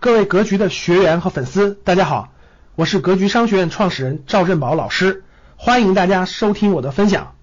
各位格局的学员和粉丝，大家好，我是格局商学院创始人赵振宝老师，欢迎大家收听我的分享。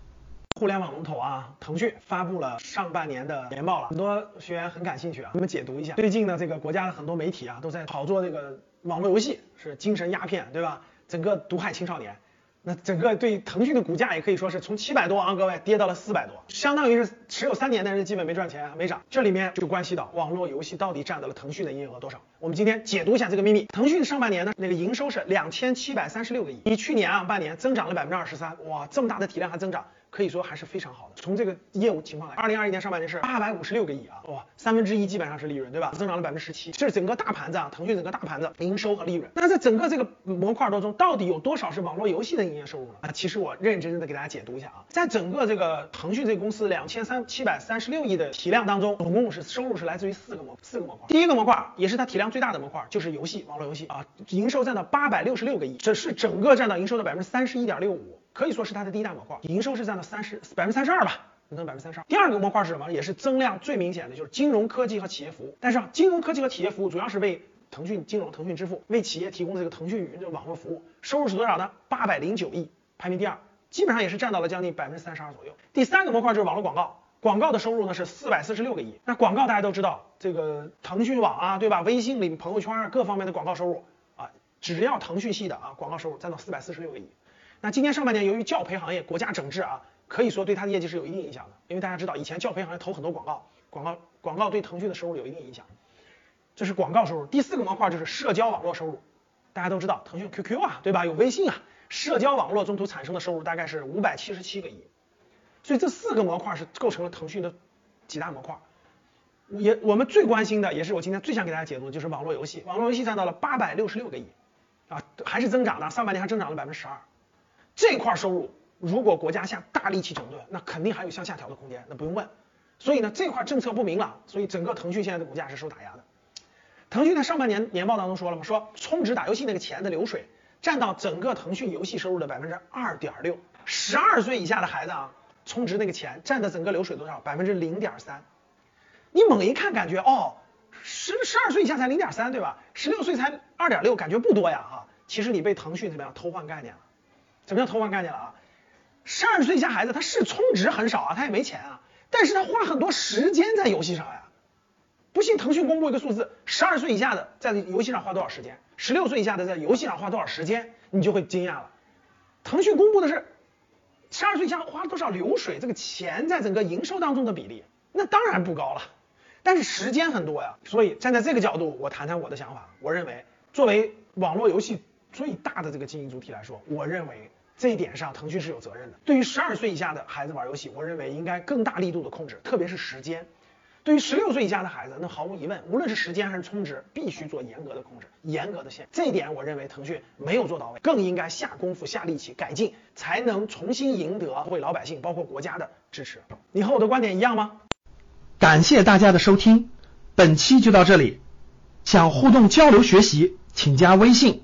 互联网龙头啊，腾讯发布了上半年的年报了，很多学员很感兴趣啊，我们解读一下。最近呢，这个国家的很多媒体啊，都在炒作这个网络游戏是精神鸦片，对吧？整个毒害青少年。那整个对腾讯的股价也可以说是从七百多啊，各位跌到了四百多，相当于是持有三年的人基本没赚钱，没涨。这里面就关系到网络游戏到底占到了腾讯的营业额多少。我们今天解读一下这个秘密。腾讯上半年呢，那个营收是两千七百三十六个亿，比去年啊半年增长了百分之二十三，哇，这么大的体量还增长。可以说还是非常好的。从这个业务情况来，二零二一年上半年是八百五十六个亿啊，哇，三分之一基本上是利润，对吧？增长了百分之十七，这是整个大盘子啊，腾讯整个大盘子营收和利润。那在整个这个模块当中，到底有多少是网络游戏的营业收入呢？啊，其实我认认真真的给大家解读一下啊，在整个这个腾讯这个公司两千三七百三十六亿的体量当中，总共是收入是来自于四个模四个模块。第一个模块也是它体量最大的模块，就是游戏网络游戏啊，营收占到八百六十六个亿，这是整个占到营收的百分之三十一点六五。可以说是它的第一大模块，营收是占到三十百分之三十二吧，能百分之三十二。第二个模块是什么？也是增量最明显的，就是金融科技和企业服务。但是啊，金融科技和企业服务主要是为腾讯金融、腾讯支付为企业提供这个腾讯云的网络服务，收入是多少呢？八百零九亿，排名第二，基本上也是占到了将近百分之三十二左右。第三个模块就是网络广告，广告的收入呢是四百四十六个亿。那广告大家都知道，这个腾讯网啊，对吧？微信里朋友圈各方面的广告收入啊，只要腾讯系的啊，广告收入占到四百四十六个亿。那今年上半年，由于教培行业国家整治啊，可以说对它的业绩是有一定影响的。因为大家知道，以前教培行业投很多广告，广告广告对腾讯的收入有一定影响。这是广告收入。第四个模块就是社交网络收入。大家都知道，腾讯 QQ 啊，对吧？有微信啊，社交网络中途产生的收入大概是五百七十七个亿。所以这四个模块是构成了腾讯的几大模块。也我们最关心的，也是我今天最想给大家解读的就是网络游戏。网络游戏占到了八百六十六个亿啊，还是增长的，上半年还增长了百分之十二。这块收入如果国家下大力气整顿，那肯定还有向下调的空间，那不用问。所以呢，这块政策不明朗，所以整个腾讯现在的股价是受打压的。腾讯在上半年年报当中说了嘛，说充值打游戏那个钱的流水占到整个腾讯游戏收入的百分之二点六。十二岁以下的孩子啊，充值那个钱占的整个流水多少？百分之零点三。你猛一看感觉哦，十十二岁以下才零点三，对吧？十六岁才二点六，感觉不多呀哈。其实你被腾讯怎么样偷换概念了？怎么样偷换概念了啊？十二岁以下孩子他是充值很少啊，他也没钱啊，但是他花很多时间在游戏上呀。不信腾讯公布一个数字，十二岁以下的在游戏上花多少时间，十六岁以下的在游戏上花多少时间，你就会惊讶了。腾讯公布的是十二岁以下花多少流水，这个钱在整个营收当中的比例，那当然不高了。但是时间很多呀，所以站在这个角度，我谈谈我的想法。我认为，作为网络游戏最大的这个经营主体来说，我认为。这一点上，腾讯是有责任的。对于十二岁以下的孩子玩游戏，我认为应该更大力度的控制，特别是时间。对于十六岁以下的孩子，那毫无疑问，无论是时间还是充值，必须做严格的控制，严格的限。这一点，我认为腾讯没有做到位，更应该下功夫、下力气改进，才能重新赢得为老百姓，包括国家的支持。你和我的观点一样吗？感谢大家的收听，本期就到这里。想互动交流学习，请加微信